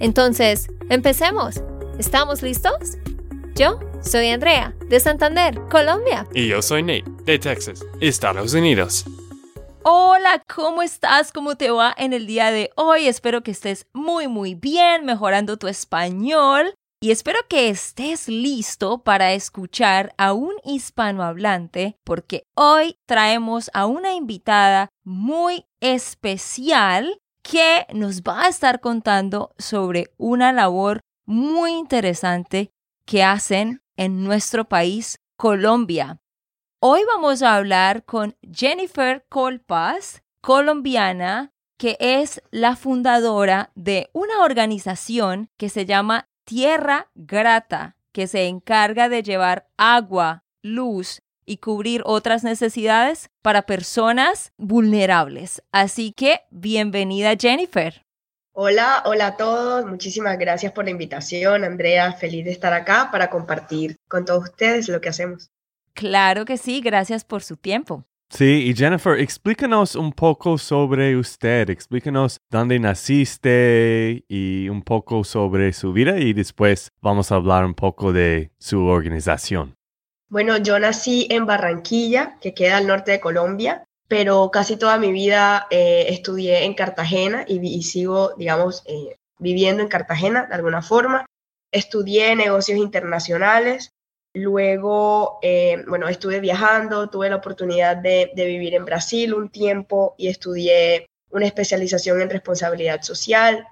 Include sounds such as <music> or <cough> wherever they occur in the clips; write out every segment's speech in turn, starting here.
Entonces, empecemos. ¿Estamos listos? Yo soy Andrea, de Santander, Colombia. Y yo soy Nate, de Texas, Estados Unidos. Hola, ¿cómo estás? ¿Cómo te va en el día de hoy? Espero que estés muy, muy bien, mejorando tu español. Y espero que estés listo para escuchar a un hispanohablante porque hoy traemos a una invitada muy especial que nos va a estar contando sobre una labor muy interesante que hacen en nuestro país, Colombia. Hoy vamos a hablar con Jennifer Colpas, colombiana, que es la fundadora de una organización que se llama Tierra Grata, que se encarga de llevar agua, luz y cubrir otras necesidades para personas vulnerables. Así que bienvenida Jennifer. Hola, hola a todos. Muchísimas gracias por la invitación, Andrea. Feliz de estar acá para compartir con todos ustedes lo que hacemos. Claro que sí, gracias por su tiempo. Sí, y Jennifer, explícanos un poco sobre usted, explícanos dónde naciste y un poco sobre su vida y después vamos a hablar un poco de su organización. Bueno, yo nací en Barranquilla, que queda al norte de Colombia, pero casi toda mi vida eh, estudié en Cartagena y, sigo, digamos, eh, viviendo en Cartagena de alguna forma. Estudié negocios internacionales, Luego, eh, bueno, estuve viajando, tuve la oportunidad de, vivir en Brasil un tiempo y estudié una especialización en responsabilidad social.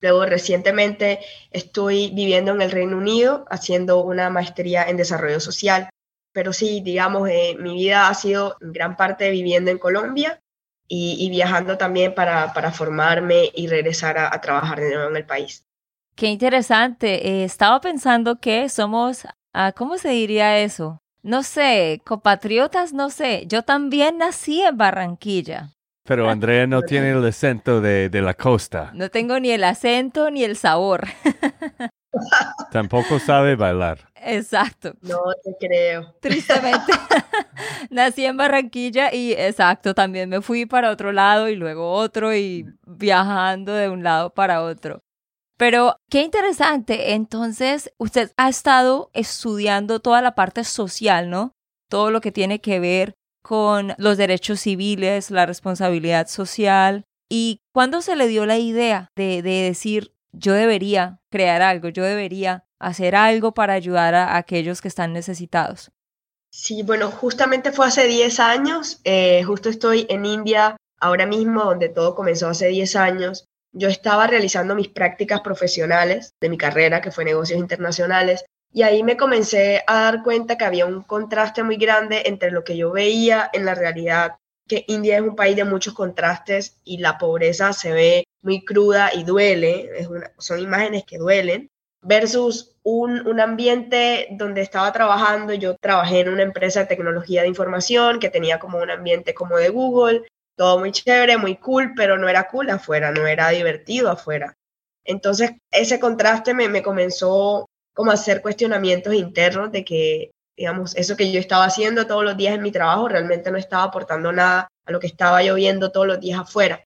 Luego, recientemente estoy viviendo en el Reino Unido haciendo una maestría en desarrollo social. Pero sí, digamos, eh, mi vida ha sido en gran parte viviendo en Colombia y, viajando también para, formarme y regresar a, trabajar de nuevo en el país. Qué interesante. Eh, estaba pensando que somos Ah, ¿cómo se diría eso? No sé, compatriotas, no sé. Yo también nací en Barranquilla. Pero Andrea no tiene el acento de, de la costa. No tengo ni el acento ni el sabor. <laughs> Tampoco sabe bailar. Exacto. No te creo. Tristemente. <laughs> Nací en Barranquilla y exacto, también me fui para otro lado y luego otro y viajando de un lado para otro. Pero qué interesante. Entonces, usted ha estado estudiando toda la parte social, ¿no? Todo lo que tiene que ver con los derechos civiles, la responsabilidad social. ¿Y cuándo se le dio la idea de, decir, yo debería crear algo, yo debería hacer algo para ayudar a aquellos que están necesitados? Sí, bueno, justamente fue hace 10 años. Eh, justo estoy en India ahora mismo, donde todo comenzó hace 10 años yo estaba realizando mis prácticas profesionales de mi carrera, que fue negocios internacionales, y ahí me comencé a dar cuenta que había un contraste muy grande entre lo que yo veía en la realidad, que India es un país de muchos contrastes y la pobreza se ve muy cruda y duele, son imágenes que duelen, versus un, un, ambiente donde estaba trabajando, yo trabajé en una empresa de tecnología de información que tenía como un ambiente como de Google, todo muy chévere, muy cool, pero no era cool afuera, no era divertido afuera. Entonces, ese contraste me, me comenzó como hacer cuestionamientos internos de que, digamos, eso que yo estaba haciendo todos los días en mi trabajo realmente no estaba aportando nada a lo que estaba yo viendo todos los días afuera.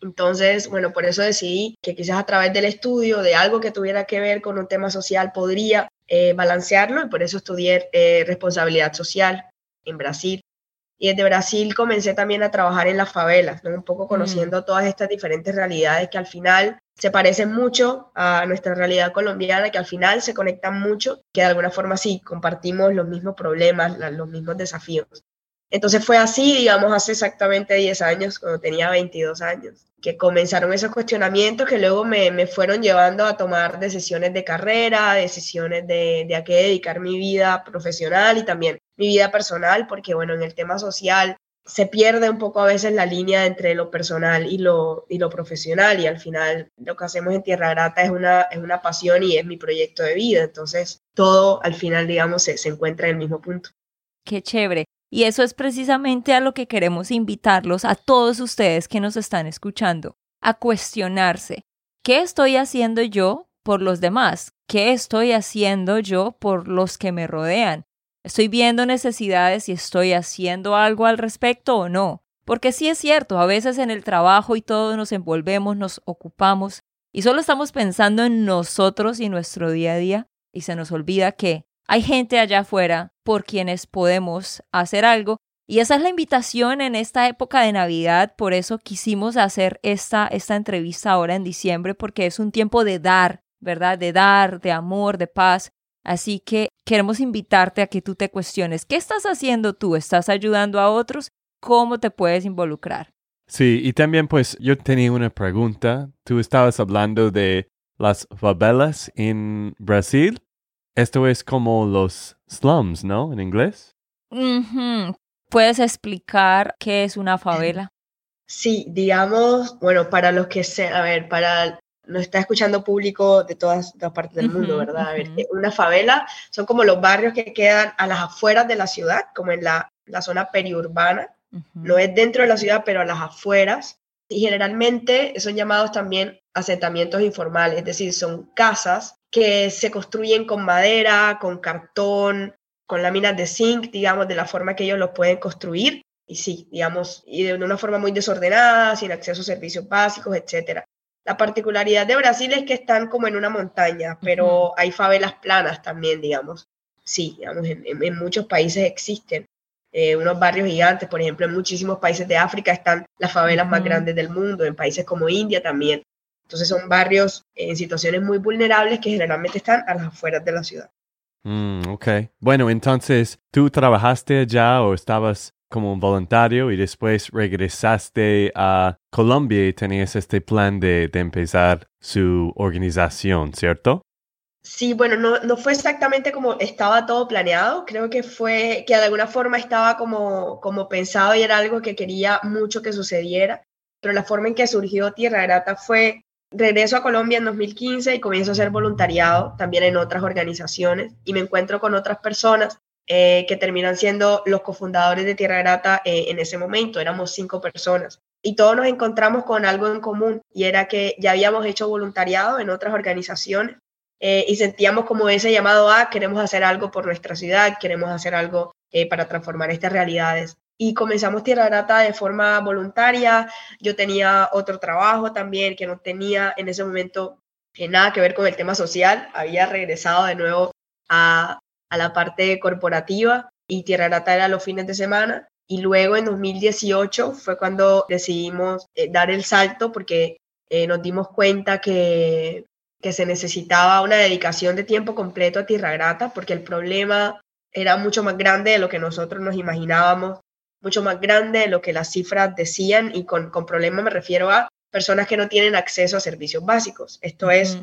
Entonces, bueno, por eso decidí que quizás a través del estudio de algo que tuviera que ver con un tema social podría eh, balancearlo y por eso estudié eh, responsabilidad social en Brasil. Y desde Brasil comencé también a trabajar en las favelas, un poco mm. conociendo todas estas diferentes realidades que al final se parecen mucho a nuestra realidad colombiana, que al final se conectan mucho, que de alguna forma sí, compartimos los mismos problemas, los mismos desafíos. Entonces fue así, digamos, hace exactamente 10 años, cuando tenía 22 años, que comenzaron esos cuestionamientos que luego me, me fueron llevando a tomar decisiones de carrera, decisiones de, de a qué dedicar mi vida profesional y también mi vida personal, porque bueno, en el tema social se pierde un poco a veces la línea entre lo personal y lo, y lo profesional y al final lo que hacemos en Tierra Grata es una, es una pasión y es mi proyecto de vida. Entonces todo al final, digamos, se, se encuentra en el mismo punto. Qué chévere. Y eso es precisamente a lo que queremos invitarlos a todos ustedes que nos están escuchando, a cuestionarse. ¿Qué estoy haciendo yo por los demás? ¿Qué estoy haciendo yo por los que me rodean? ¿Estoy viendo necesidades y estoy haciendo algo al respecto o no? Porque sí es cierto, a veces en el trabajo y todo nos envolvemos, nos ocupamos y solo estamos pensando en nosotros y nuestro día a día y se nos olvida que hay gente allá afuera por quienes podemos hacer algo y esa es la invitación en esta época de Navidad, por eso quisimos hacer esta, esta entrevista ahora en diciembre, porque es un tiempo de dar, ¿verdad? De dar, de amor, de paz, Así que queremos invitarte a que tú te cuestiones, ¿qué estás haciendo tú? ¿Estás ayudando a otros? ¿Cómo te puedes involucrar? Sí, y también pues yo tenía una pregunta. Tú estabas hablando de las favelas en Brasil. Esto es como los slums, ¿no? En inglés. ¿Puedes explicar qué es una favela? Sí, digamos, bueno, para los que se, a ver, para nos está escuchando público de todas, las partes del mundo, ¿verdad? A ver, una favela son como los barrios que quedan a las afueras de la ciudad, como en la, la zona periurbana. No es dentro de la ciudad, pero a las afueras. Y generalmente son llamados también asentamientos informales, es decir, son casas que se construyen con madera, con cartón, con láminas de zinc, digamos, de la forma que ellos lo pueden construir. Y sí, digamos, y de una forma muy desordenada, sin acceso a servicios básicos, etcétera. La particularidad de Brasil es que están como en una montaña, pero hay favelas planas también, digamos. Sí, digamos, en, muchos países existen eh, unos barrios gigantes, por ejemplo, en muchísimos países de África están las favelas más grandes del mundo, en países como India también. Entonces son barrios en situaciones muy vulnerables que generalmente están a las afueras de la ciudad. Mm, ok. Bueno, entonces, ¿tú trabajaste allá o estabas como un voluntario y después regresaste a Colombia y tenías este plan de, empezar su organización, ¿cierto? Sí, bueno, no, no, fue exactamente como estaba todo planeado, creo que fue que de alguna forma estaba como, como pensado y era algo que quería mucho que sucediera, pero la forma en que surgió Tierra Grata fue regreso a Colombia en 2015 y comienzo a hacer voluntariado también en otras organizaciones y me encuentro con otras personas eh, que terminan siendo los cofundadores de Tierra Grata eh, en ese momento. Éramos cinco personas y todos nos encontramos con algo en común y era que ya habíamos hecho voluntariado en otras organizaciones eh, y sentíamos como ese llamado a queremos hacer algo por nuestra ciudad, queremos hacer algo para transformar estas realidades. Y comenzamos Tierra Grata de forma voluntaria. Yo tenía otro trabajo también que no tenía en ese momento nada que ver con el tema social. Había regresado de nuevo a, a la parte corporativa y Tierra Grata era los fines de semana. Y luego en 2018 fue cuando decidimos eh, dar el salto porque eh, nos dimos cuenta que, que se necesitaba una dedicación de tiempo completo a Tierra Grata porque el problema era mucho más grande de lo que nosotros nos imaginábamos, mucho más grande de lo que las cifras decían y con, con problema me refiero a personas que no tienen acceso a servicios básicos. Esto es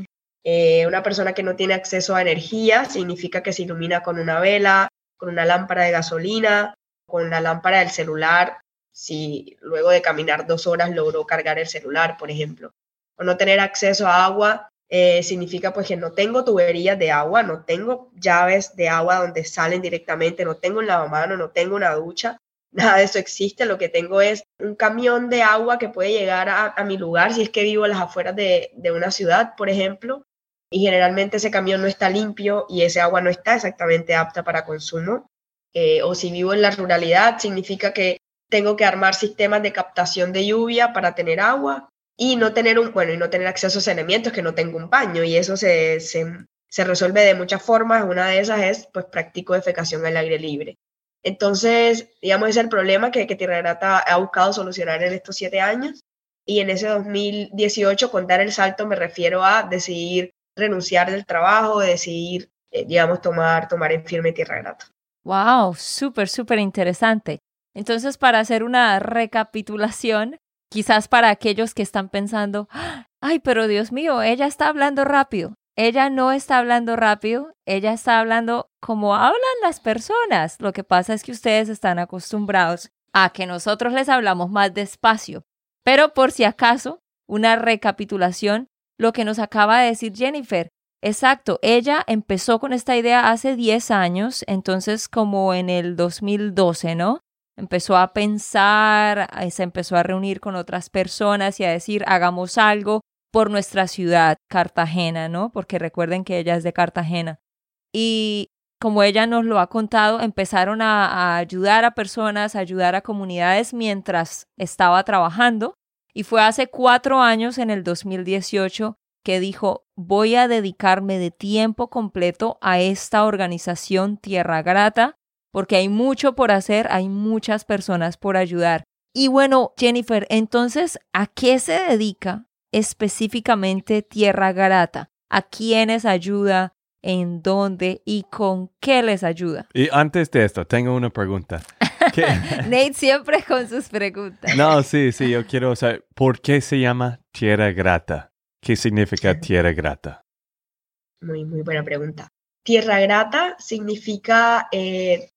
eh, una persona que no tiene acceso a energía significa que se ilumina con una vela, con una lámpara de gasolina, con la lámpara del celular, si luego de caminar dos horas logró cargar el celular, por ejemplo. O no tener acceso a agua eh, significa pues que no tengo tuberías de agua, no tengo llaves de agua donde salen directamente, no tengo un lavamano, no tengo una ducha, <laughs> nada de eso existe, lo que tengo es un camión de agua que puede llegar a, mi lugar si es que vivo a las afueras de, de una ciudad, por ejemplo, y generalmente ese camión no está limpio y ese agua no está exactamente apta para consumo. Eh, o si vivo en la ruralidad, significa que tengo que armar sistemas de captación de lluvia para tener agua y no tener un, bueno, y no tener acceso a saneamientos, que no tengo un baño y eso se, se, resuelve de muchas formas. Una de esas es, pues, practico defecación al aire libre. Entonces, digamos, es el problema que, que Tierra Grata ha buscado solucionar en estos siete años. Y en ese 2018, con dar el salto, me refiero a decidir renunciar del trabajo, decidir, eh, digamos, tomar, tomar en firme tierra grata. Wow, súper, súper interesante. Entonces, para hacer una recapitulación, quizás para aquellos que están pensando, ay, pero Dios mío, ella está hablando rápido. Ella no está hablando rápido, ella está hablando como hablan las personas. Lo que pasa es que ustedes están acostumbrados a que nosotros les hablamos más despacio. Pero por si acaso, una recapitulación, lo que nos acaba de decir Jennifer. Exacto, ella empezó con esta idea hace 10 años, entonces como en el 2012, ¿no? Empezó a pensar, se empezó a reunir con otras personas y a decir, hagamos algo por nuestra ciudad, Cartagena, ¿no? Porque recuerden que ella es de Cartagena. Y como ella nos lo ha contado, empezaron a, a, ayudar a personas, a ayudar a comunidades mientras estaba trabajando. Y fue hace cuatro años, en el 2018, que dijo, voy a dedicarme de tiempo completo a esta organización Tierra Grata, porque hay mucho por hacer, hay muchas personas por ayudar. Y bueno, Jennifer, entonces, ¿a qué se dedica específicamente Tierra Grata? ¿A quiénes ayuda? ¿En dónde? ¿Y con qué les ayuda? Y antes de esto, tengo una pregunta. <laughs> <laughs> Nate siempre con sus preguntas. No, sí, sí, yo quiero saber, ¿por qué se llama Tierra Grata? ¿Qué significa <laughs> Tierra Grata? Muy, muy buena pregunta. Tierra Grata significa eh,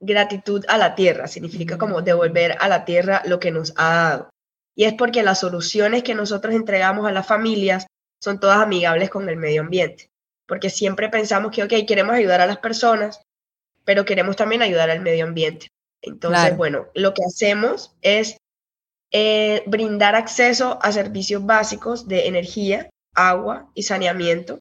gratitud a la tierra, significa como devolver a la tierra lo que nos ha dado. Y es porque las soluciones que nosotros entregamos a las familias son todas amigables con el medio ambiente. Porque siempre pensamos que, ok, queremos ayudar a las personas, pero queremos también ayudar al medio ambiente. Entonces, Claro. bueno, lo que hacemos es eh, brindar acceso a servicios básicos de energía, agua y saneamiento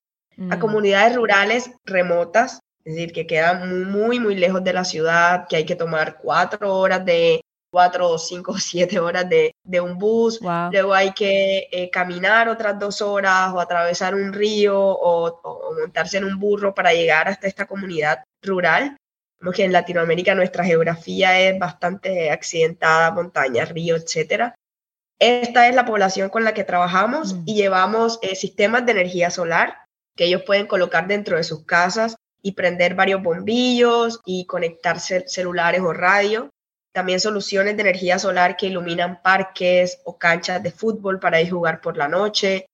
a Mm, comunidades rurales remotas, es decir, que quedan muy, muy lejos de la ciudad, que hay que tomar cuatro horas de, cuatro o cinco o <laughs> siete horas de, de un bus, Wow. luego hay que eh, caminar otras dos horas o atravesar un río o, o montarse en un burro para llegar hasta esta comunidad rural. Como que en Latinoamérica nuestra geografía es bastante accidentada, montañas, ríos, etcétera. Esta es la población con la que trabajamos Mm. y llevamos eh, sistemas de energía solar que ellos pueden colocar dentro de sus casas y prender varios bombillos y conectar cel- celulares o radio. También soluciones de energía solar que iluminan parques o canchas de fútbol para ir jugar por la noche.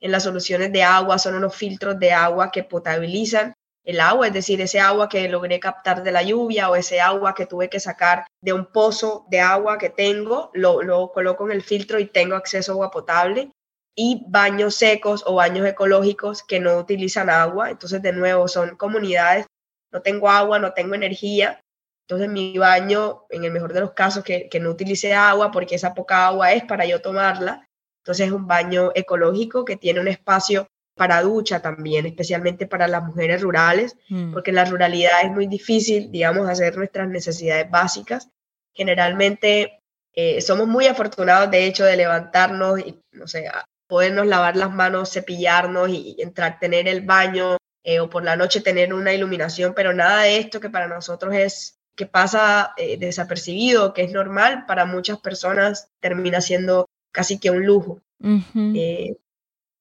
En las soluciones de agua son unos filtros de agua que potabilizan el agua, es decir, ese agua que logré captar de la lluvia o ese agua que tuve que sacar de un pozo de agua que tengo, lo, lo coloco en el filtro y tengo acceso a agua potable y baños secos o baños ecológicos que no utilizan agua. Entonces, de nuevo, son comunidades, no tengo agua, no tengo energía. Entonces, mi baño, en el mejor de los casos, que, que no utilice agua porque esa poca agua es para yo tomarla. Entonces, es un baño ecológico que tiene un espacio para ducha también, especialmente para las mujeres rurales, Mm, porque en la ruralidad es muy difícil, digamos, hacer nuestras necesidades básicas. Generalmente eh, somos muy afortunados, de hecho, de levantarnos y, no sé, podernos lavar las manos, cepillarnos y entrar, tener el baño eh, o por la noche tener una iluminación, pero nada de esto que para nosotros es que pasa eh, desapercibido, que es normal, para muchas personas termina siendo casi que un lujo. ujú. Eh,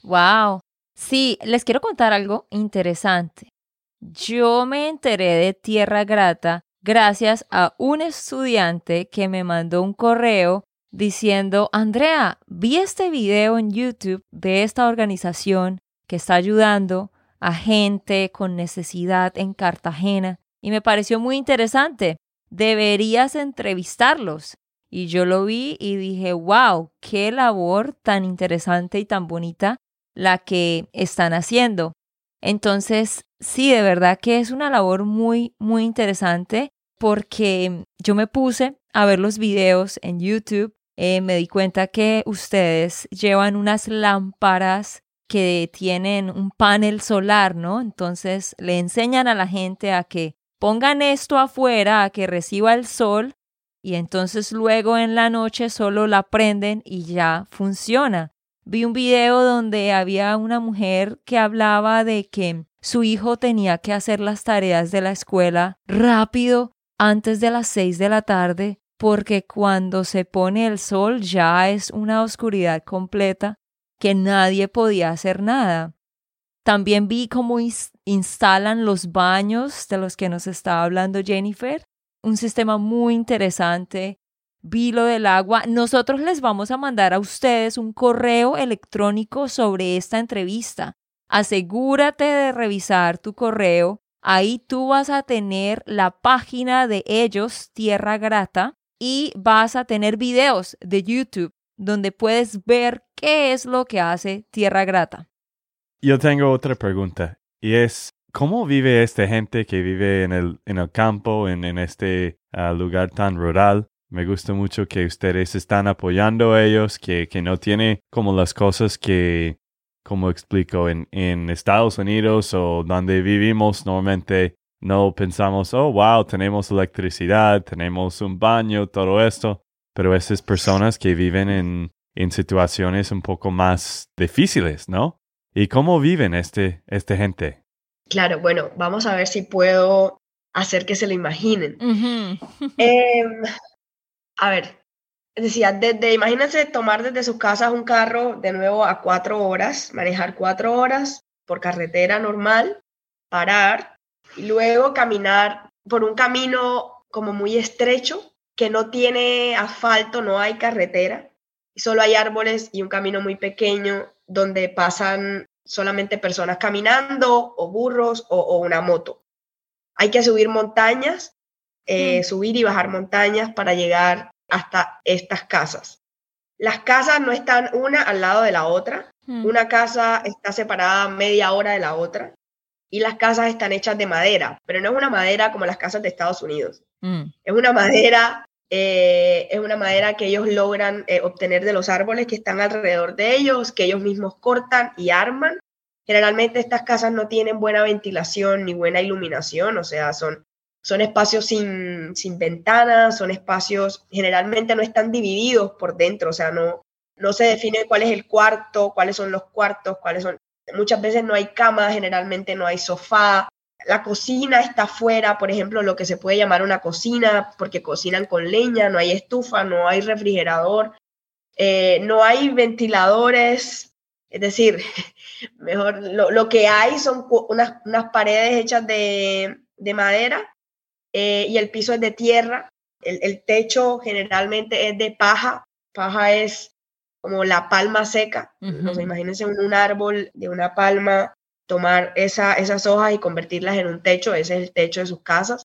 Wow. Sí, les quiero contar algo interesante. Yo me enteré de Tierra Grata gracias a un estudiante que me mandó un correo diciendo, Andrea, vi este video en YouTube de esta organización que está ayudando a gente con necesidad en Cartagena y me pareció muy interesante. Deberías entrevistarlos. Y yo lo vi y dije, wow, qué labor tan interesante y tan bonita la que están haciendo. Entonces, sí, de verdad que es una labor muy, muy interesante porque yo me puse a ver los videos en YouTube, eh, me di cuenta que ustedes llevan unas lámparas que tienen un panel solar, ¿no? Entonces le enseñan a la gente a que pongan esto afuera, a que reciba el sol y entonces luego en la noche solo la prenden y ya funciona. Vi un video donde había una mujer que hablaba de que su hijo tenía que hacer las tareas de la escuela rápido antes de las seis de la tarde porque cuando se pone el sol ya es una oscuridad completa que nadie podía hacer nada. También vi cómo ins- instalan los baños de los que nos estaba hablando Jennifer, un sistema muy interesante. Vi lo del agua. Nosotros les vamos a mandar a ustedes un correo electrónico sobre esta entrevista. Asegúrate de revisar tu correo Ahí tú vas a tener la página de ellos, Tierra Grata, y vas a tener videos de YouTube donde puedes ver qué es lo que hace Tierra Grata. Yo tengo otra pregunta y es, ¿cómo vive esta gente que vive en el, en el campo, en, este ah, lugar tan rural? Me gusta mucho que ustedes están apoyando a ellos, que, que no tiene como las cosas que, como explico, en, en Estados Unidos o donde vivimos normalmente no pensamos, oh, wow, tenemos electricidad, tenemos un baño, todo esto. Pero esas personas que viven en, en situaciones un poco más difíciles, ¿no? ¿Y cómo viven este, esta gente? Claro, bueno, vamos a ver si puedo hacer que se lo imaginen. <laughs> a ver, decía, desde, imagínense tomar desde sus casas un carro de nuevo a cuatro horas, manejar cuatro horas por carretera normal, parar y luego caminar por un camino como muy estrecho que no tiene asfalto, no hay carretera, solo hay árboles y un camino muy pequeño donde pasan solamente personas caminando o burros o, una moto. Hay que subir montañas, eh, subir y bajar montañas para llegar hasta estas casas. Las casas no están una al lado de la otra. Una casa está separada media hora de la otra y las casas están hechas de madera, pero no es una madera como las casas de Estados Unidos. Mm. Es una madera, eh, es una madera que ellos logran eh, obtener de los árboles que están alrededor de ellos, que ellos mismos cortan y arman. Generalmente estas casas no tienen buena ventilación ni buena iluminación, o sea, son, son espacios sin, sin ventanas, son espacios, generalmente no están divididos por dentro, o sea, no, no se define cuál es el cuarto, cuáles son los cuartos, cuáles son Muchas veces no hay cama, generalmente no hay sofá. La cocina está afuera, por ejemplo, lo que se puede llamar una cocina, porque cocinan con leña, no hay estufa, no hay refrigerador, eh, no hay ventiladores. Es decir, <laughs> mejor lo, que hay son unas, paredes hechas de, madera eh, y el piso es de tierra. El, el techo generalmente es de paja. Paja es como la palma seca. imagínense un, árbol de una palma, tomar esa, esas hojas y convertirlas en un techo, ese es el techo de sus casas.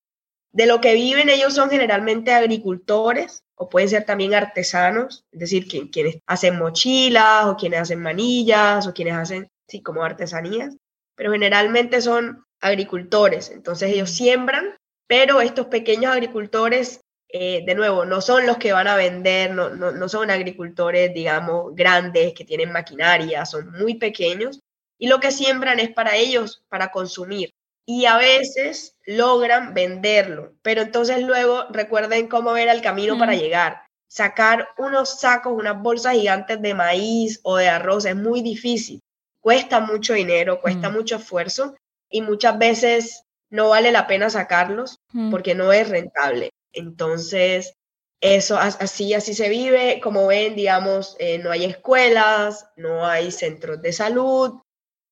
De lo que viven ellos son generalmente agricultores o pueden ser también artesanos, es decir, quienes hacen mochilas o quienes hacen manillas o quienes hacen, sí, como artesanías, pero generalmente son agricultores, entonces ellos siembran, pero estos pequeños agricultores eh, de nuevo, no son los que van a vender, no, no, son agricultores, digamos, grandes que tienen maquinaria, son muy pequeños y lo que siembran es para ellos, para consumir. Y a veces logran venderlo, pero entonces luego recuerden cómo era el camino para llegar. Sacar unos sacos, unas bolsas gigantes de maíz o de arroz es muy difícil. Cuesta mucho dinero, cuesta mucho esfuerzo y muchas veces no vale la pena sacarlos porque no es rentable. Entonces, eso así, así se vive. Como ven, digamos, eh, no hay escuelas, no hay centros de salud.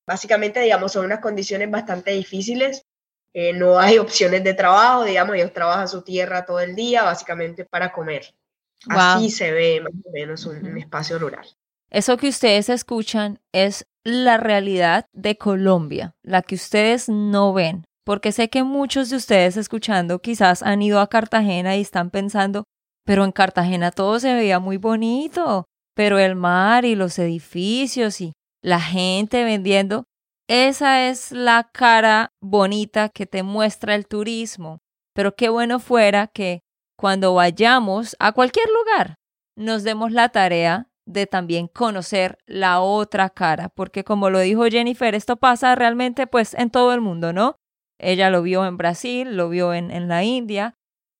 Básicamente, digamos, son unas condiciones bastante difíciles. Eh, no hay <laughs> opciones de trabajo, digamos, ellos trabajan su tierra todo el día, básicamente para comer. Así se ve más o menos un espacio rural. Eso que ustedes escuchan es la realidad de Colombia, la que ustedes no ven porque sé que muchos de ustedes escuchando quizás han ido a Cartagena y están pensando, pero en Cartagena todo se veía muy bonito, pero el mar y los edificios y la gente vendiendo, esa es la cara bonita que te muestra el turismo. Pero qué bueno fuera que cuando vayamos a cualquier lugar nos demos la tarea de también conocer la otra cara, porque como lo dijo Jennifer, esto pasa realmente pues en todo el mundo, ¿no? Ella lo vio en Brasil, lo vio en, en la India,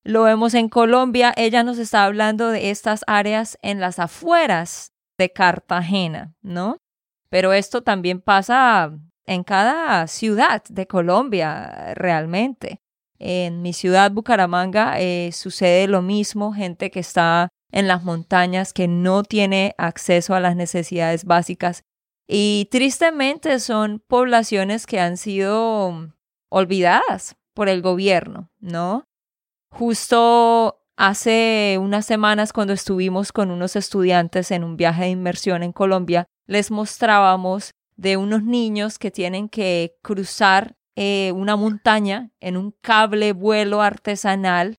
lo vemos en Colombia. Ella nos está hablando de estas áreas en las afueras de Cartagena, ¿no? Pero esto también pasa en cada ciudad de Colombia realmente. En mi ciudad, Bucaramanga, eh, sucede lo mismo, gente que está en las montañas, que no tiene acceso a las necesidades básicas. Y tristemente son poblaciones que han sido olvidadas por el gobierno, ¿no? Justo hace unas semanas cuando estuvimos con unos estudiantes en un viaje de inmersión en Colombia, les mostrábamos de unos niños que tienen que cruzar eh, una montaña en un cable vuelo artesanal.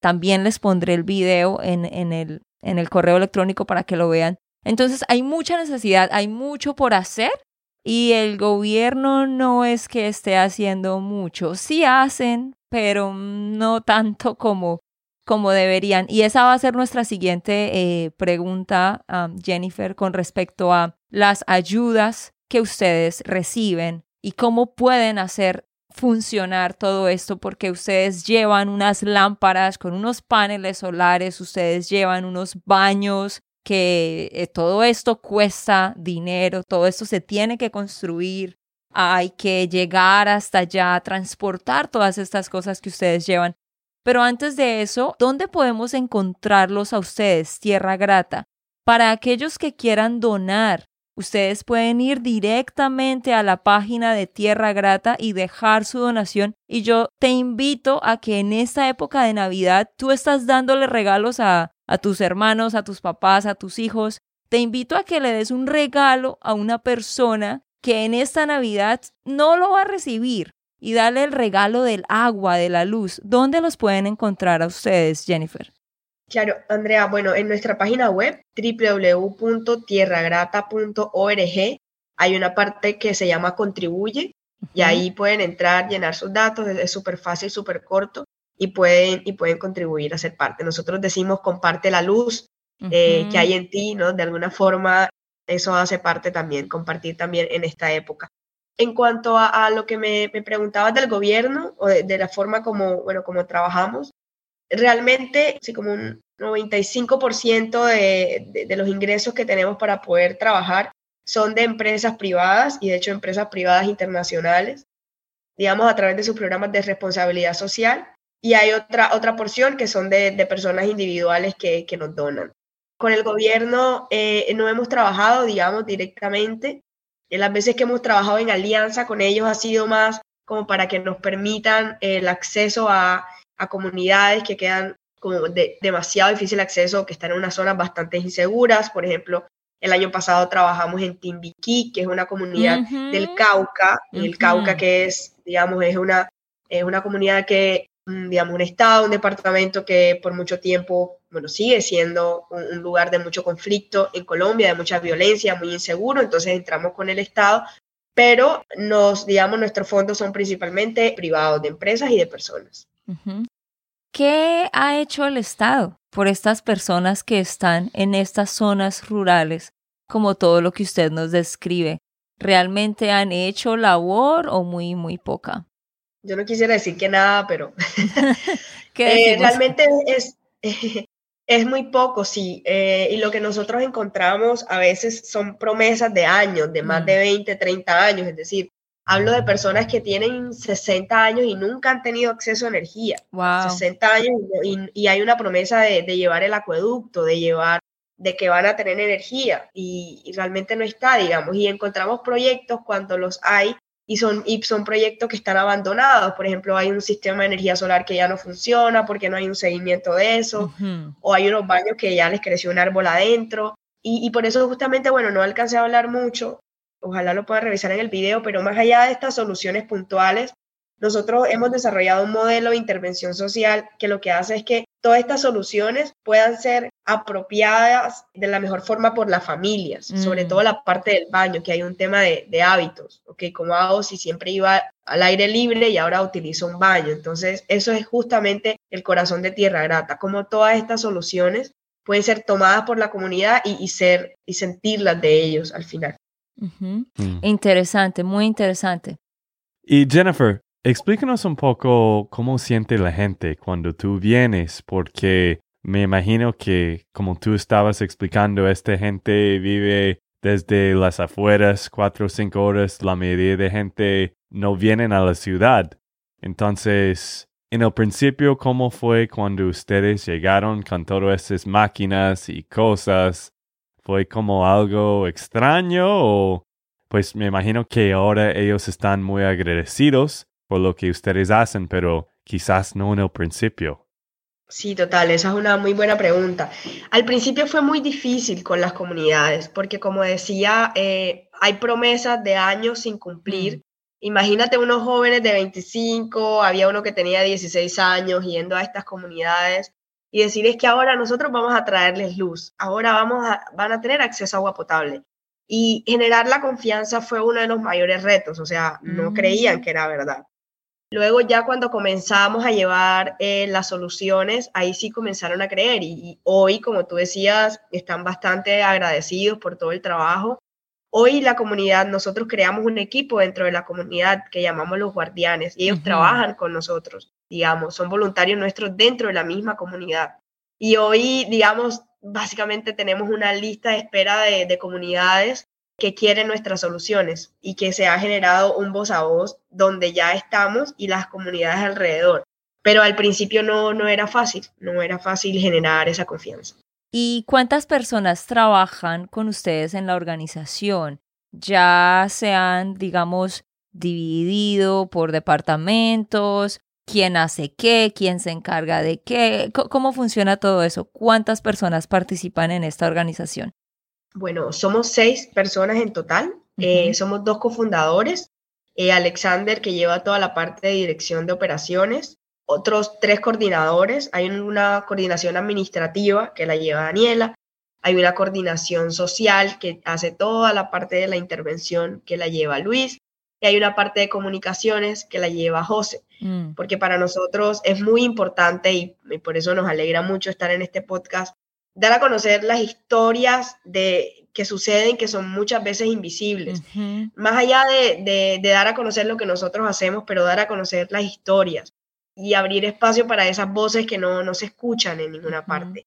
También les pondré el video en, el, en el correo electrónico para que lo vean. Entonces hay mucha necesidad, hay mucho por hacer y el gobierno no es que esté haciendo mucho. Sí hacen, pero no tanto como, como deberían. Y esa va a ser nuestra siguiente eh, pregunta, Jennifer, con respecto a las ayudas que ustedes reciben y cómo pueden hacer funcionar todo esto porque ustedes llevan unas lámparas con unos paneles solares, ustedes llevan unos baños que eh, todo esto cuesta dinero, todo esto se tiene que construir, hay que llegar hasta allá, transportar todas estas cosas que ustedes llevan. Pero antes de eso, ¿dónde podemos encontrarlos a ustedes, Tierra Grata? Para aquellos que quieran donar, Ustedes pueden ir directamente a la página de Tierra Grata y dejar su donación. Y yo te invito a que en esta época de Navidad tú estás dándole regalos a, a tus hermanos, a tus papás, a tus hijos. Te invito a que le des un regalo a una persona que en esta Navidad no lo va a recibir y dale el regalo del agua, de la luz. ¿Dónde los pueden encontrar a ustedes, Jennifer? Claro, Andrea, bueno, en nuestra página web www.tierragrata.org hay una parte que se llama Contribuye y ahí pueden entrar, llenar sus datos, es súper fácil, súper corto y pueden, y pueden contribuir a ser parte. Nosotros decimos comparte la luz eh, que hay en ti, ¿no? De alguna forma eso hace parte también, compartir también en esta época. En cuanto a, lo que me, preguntabas del gobierno o de, la forma como, bueno, como trabajamos, realmente, sí, como un 95% de, de, los ingresos que tenemos para poder trabajar son de empresas privadas y de hecho empresas privadas internacionales, digamos a través de sus programas de responsabilidad social. Y hay otra, otra porción que son de, de personas individuales que, que, nos donan. Con el gobierno eh, no hemos trabajado, digamos, directamente. En las veces que hemos trabajado en alianza con ellos ha sido más como para que nos permitan el acceso a a comunidades que quedan como de demasiado difícil acceso, que están en unas zonas bastante inseguras. Por ejemplo, el año pasado trabajamos en Timbiquí, que es una comunidad del Cauca, el Cauca que es, digamos, es una, es una comunidad que, digamos, un estado, un departamento que por mucho tiempo, bueno, sigue siendo un, lugar de mucho conflicto en Colombia, de mucha violencia, muy inseguro, entonces entramos con el Estado, pero nos, digamos, nuestros fondos son principalmente privados, de empresas y de personas. ¿Qué ha hecho el Estado por estas personas que están en estas zonas rurales, como todo lo que usted nos describe? ¿Realmente han hecho labor o muy, muy poca? Yo no quisiera decir que nada, pero <laughs> eh, realmente es, es muy poco, sí. Eh, y lo que nosotros encontramos a veces son promesas de años, de más de 20, mm. 30 años, es decir, Hablo de personas que tienen 60 años y nunca han tenido acceso a energía. Wow. 60 años y, hay una promesa de, llevar el acueducto, de llevar, de que van a tener energía y, realmente no está, digamos. Y encontramos proyectos cuando los hay y son, y son proyectos que están abandonados. Por ejemplo, hay un sistema de energía solar que ya no funciona porque no hay un seguimiento de eso, o hay unos baños que ya les creció un árbol adentro. Y, y, por eso justamente, bueno, no alcancé a hablar mucho, ojalá lo pueda revisar en el video, pero más allá de estas soluciones puntuales, nosotros hemos desarrollado un modelo de intervención social que lo que hace es que todas estas soluciones puedan ser apropiadas de la mejor forma por las familias, sobre mm. todo la parte del baño, que hay un tema de, hábitos, ¿ok? Como hago si siempre iba al aire libre y ahora utilizo un baño? Entonces, eso es justamente el corazón de Tierra Grata, como todas estas soluciones pueden ser tomadas por la comunidad y, y ser y sentirlas de ellos al final. Mm. Interesante, muy interesante. Y Jennifer, explícanos un poco cómo siente la gente cuando tú vienes, porque me imagino que como tú estabas explicando, esta gente vive desde las afueras, cuatro o cinco horas, la mayoría de gente no vienen a la ciudad. Entonces, en el principio, ¿cómo fue cuando ustedes llegaron con todas esas máquinas y cosas? fue como algo extraño o pues me imagino que ahora ellos están muy agradecidos por lo que ustedes hacen, pero quizás no en el principio. Sí, total, esa es una muy buena pregunta. Al principio fue muy difícil con las comunidades, porque como decía, eh, hay promesas de años sin cumplir. Imagínate unos jóvenes de 25, había uno que tenía 16 años yendo a estas comunidades y decir es que ahora nosotros vamos a traerles luz, ahora vamos a, van a tener acceso a agua potable. Y generar la confianza fue uno de los mayores retos, o sea, no creían mm. que era verdad. Luego ya cuando comenzamos a llevar eh, las soluciones, ahí sí comenzaron a creer y, hoy, como tú decías, están bastante agradecidos por todo el trabajo. Hoy la comunidad, nosotros creamos un equipo dentro de la comunidad que llamamos los guardianes y ellos trabajan con nosotros, digamos, son voluntarios nuestros dentro de la misma comunidad. Y hoy, digamos, básicamente tenemos una lista de espera de, de comunidades que quieren nuestras soluciones y que se ha generado un voz a voz donde ya estamos y las comunidades alrededor. Pero al principio no, no era fácil, no era fácil generar esa confianza. ¿Y cuántas personas trabajan con ustedes en la organización? ¿Ya se han, digamos, dividido por departamentos? ¿Quién hace qué? ¿Quién se encarga de qué? ¿Cómo funciona todo eso? ¿Cuántas personas participan en esta organización? Bueno, somos seis personas en total. Eh, somos dos cofundadores. Eh, Alexander, que lleva toda la parte de dirección de operaciones. Otros tres coordinadores. Hay una coordinación administrativa que la lleva Daniela. Hay una coordinación social que hace toda la parte de la intervención que la lleva Luis. Y hay una parte de comunicaciones que la lleva José. Mm. Porque para nosotros es muy importante y por eso nos alegra mucho estar en este podcast dar a conocer las historias de, que suceden, que son muchas veces invisibles. Más allá de, dar a conocer lo que nosotros hacemos, pero dar a conocer las historias y abrir espacio para esas voces que no, no se escuchan en ninguna parte.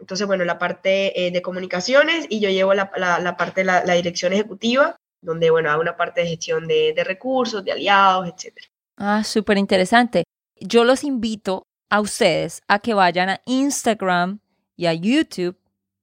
Entonces, bueno, la parte eh, de comunicaciones y yo llevo la, la, parte de la, dirección ejecutiva, donde, bueno, hago una parte de gestión de, de recursos, de aliados, etc. Ah, súper interesante. Yo los invito a ustedes a que vayan a Instagram y a YouTube,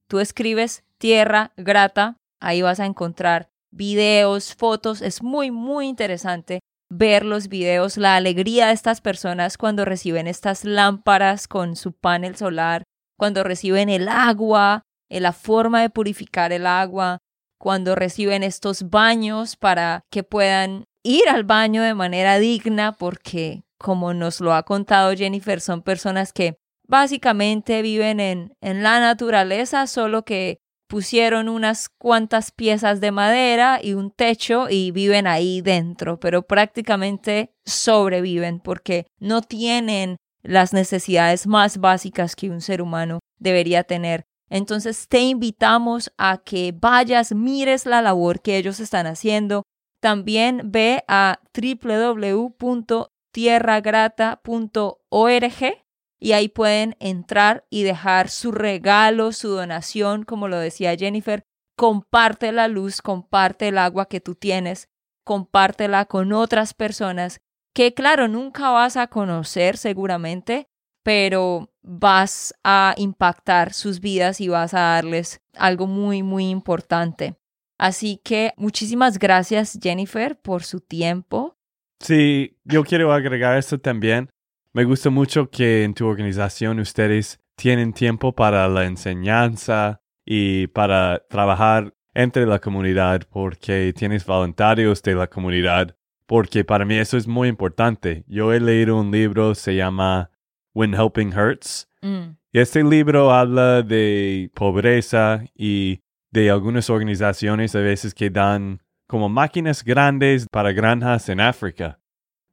tú escribes Tierra Grata, ahí vas a encontrar videos, fotos, es muy, muy interesante ver los videos, la alegría de estas personas cuando reciben estas lámparas con su panel solar, cuando reciben el agua, eh, la forma de purificar el agua, cuando reciben estos baños para que puedan ir al baño de manera digna, porque como nos lo ha contado Jennifer, son personas que básicamente viven en, en la naturaleza, solo que pusieron unas cuantas piezas de madera y un techo y viven ahí dentro, pero prácticamente sobreviven porque no tienen las necesidades más básicas que un ser humano debería tener. Entonces te invitamos a que vayas, mires la labor que ellos están haciendo. También ve a www.tierragrata.org y ahí pueden entrar y dejar su regalo, su donación, como lo decía Jennifer. Comparte la luz, comparte el agua que tú tienes, compártela con otras personas que claro, nunca vas a conocer seguramente, pero vas a impactar sus vidas y vas a darles algo muy, muy importante. Así que muchísimas gracias Jennifer por su tiempo. Sí, yo quiero agregar esto también. Me gusta mucho que en tu organización ustedes tienen tiempo para la enseñanza y para trabajar entre la comunidad porque tienes voluntarios de la comunidad, porque para mí eso es muy importante. Yo he leído un libro, se llama When Helping Hurts, mm. y este libro habla de pobreza y de algunas organizaciones a veces que dan como máquinas grandes para granjas en África.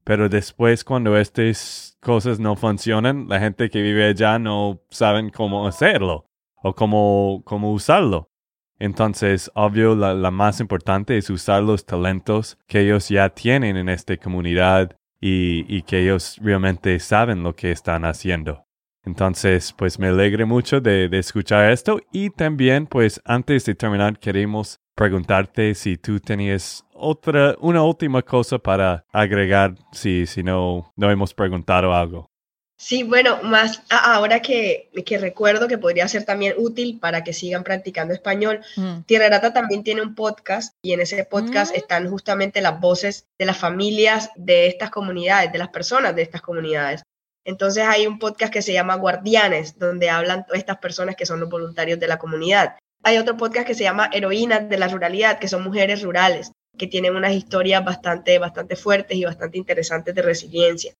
Pero después cuando estas cosas no funcionan, la gente que vive allá no saben cómo hacerlo o cómo, cómo usarlo. Entonces, obvio, la, la, más importante es usar los talentos que ellos ya tienen en esta comunidad y, y, que ellos realmente saben lo que están haciendo. Entonces, pues me alegre mucho de, de escuchar esto y también, pues antes de terminar, queremos preguntarte si tú tenías otra, una última cosa para agregar si, si no, no hemos preguntado algo. Sí, bueno, más ahora que, que, recuerdo que podría ser también útil para que sigan practicando español. Mm. Tierra Grata también tiene un podcast y en ese podcast mm. están justamente las voces de las familias de estas comunidades, de las personas de estas comunidades. Entonces hay un podcast que se llama Guardianes, donde hablan estas personas que son los voluntarios de la comunidad. Hay otro podcast que se llama Heroínas de la Ruralidad, que son mujeres rurales. que tienen unas historias bastante, bastante fuertes y bastante interesantes de resiliencia.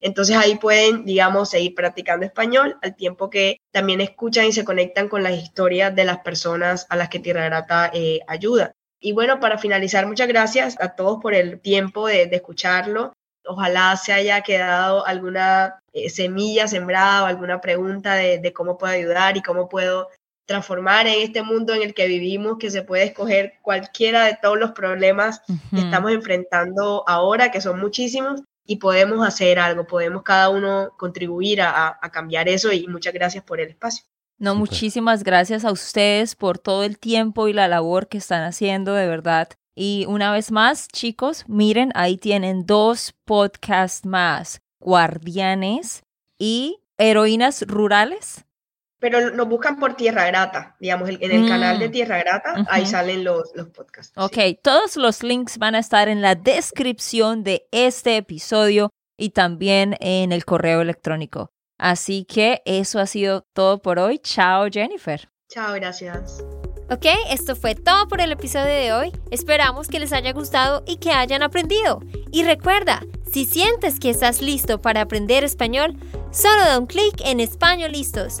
Entonces ahí pueden, digamos, seguir practicando español al tiempo que también escuchan y se conectan con las historias de las personas a las que Tierra Grata eh, ayuda. Y bueno, para finalizar, muchas gracias a todos por el tiempo de, escucharlo. Ojalá se haya quedado alguna eh, semilla sembrada o alguna pregunta de, cómo puedo ayudar y cómo puedo transformar en este mundo en el que vivimos, que se puede escoger cualquiera de todos los problemas que estamos enfrentando ahora, que son muchísimos, y podemos hacer algo, podemos cada uno contribuir a, cambiar eso y muchas gracias por el espacio. No, muchísimas gracias a ustedes por todo el tiempo y la labor que están haciendo, de verdad. Y una vez más, chicos, miren, ahí tienen dos podcasts más, Guardianes y Heroínas Rurales pero nos buscan por Tierra Grata, digamos, en el canal de mm. Tierra Grata, ahí salen los, los podcasts. Ok, todos los links van a estar en la descripción de este episodio y también en el correo electrónico. Así que eso ha sido todo por hoy. Chao, Jennifer. Chao, gracias. Ok, esto fue todo por el episodio de hoy. Esperamos que les haya gustado y que hayan aprendido. Y recuerda, si sientes que estás listo para aprender español, solo da un clic en Español Listos.